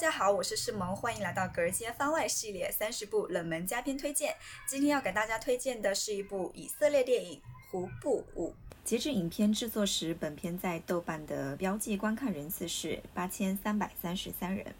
大家好，我是世萌，欢迎来到《隔街番外》系列三十部冷门佳片推荐。今天要给大家推荐的是一部以色列电影《胡布舞》。截至影片制作时，本片在豆瓣的标记观看人次是八千三百三十三人。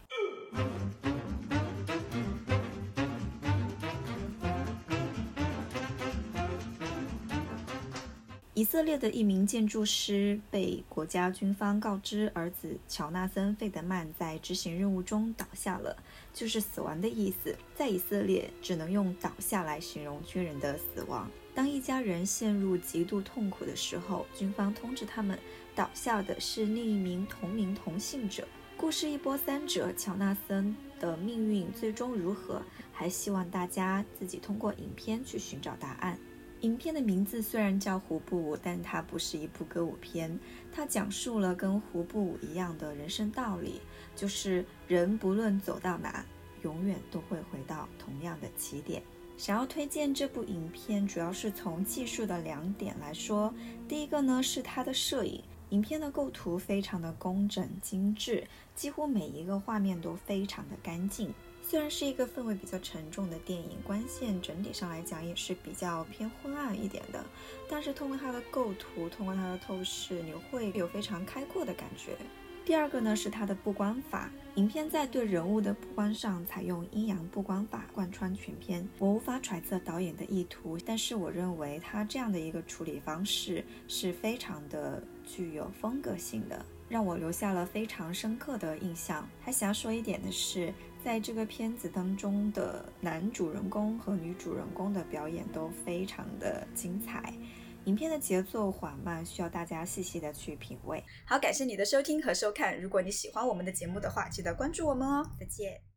以色列的一名建筑师被国家军方告知，儿子乔纳森·费德曼在执行任务中倒下了，就是死亡的意思。在以色列，只能用“倒下”来形容军人的死亡。当一家人陷入极度痛苦的时候，军方通知他们，倒下的是另一名同名同姓者。故事一波三折，乔纳森的命运最终如何？还希望大家自己通过影片去寻找答案。影片的名字虽然叫《胡布舞》，但它不是一部歌舞片。它讲述了跟胡布舞一样的人生道理，就是人不论走到哪，永远都会回到同样的起点。想要推荐这部影片，主要是从技术的两点来说。第一个呢是它的摄影，影片的构图非常的工整精致，几乎每一个画面都非常的干净。虽然是一个氛围比较沉重的电影，光线整体上来讲也是比较偏昏暗一点的，但是通过它的构图，通过它的透视，你会有非常开阔的感觉。第二个呢是它的布光法，影片在对人物的布光上采用阴阳布光法贯穿全片。我无法揣测导演的意图，但是我认为他这样的一个处理方式是非常的具有风格性的。让我留下了非常深刻的印象。还想要说一点的是，在这个片子当中的男主人公和女主人公的表演都非常的精彩。影片的节奏缓慢，需要大家细细的去品味。好，感谢你的收听和收看。如果你喜欢我们的节目的话，记得关注我们哦。再见。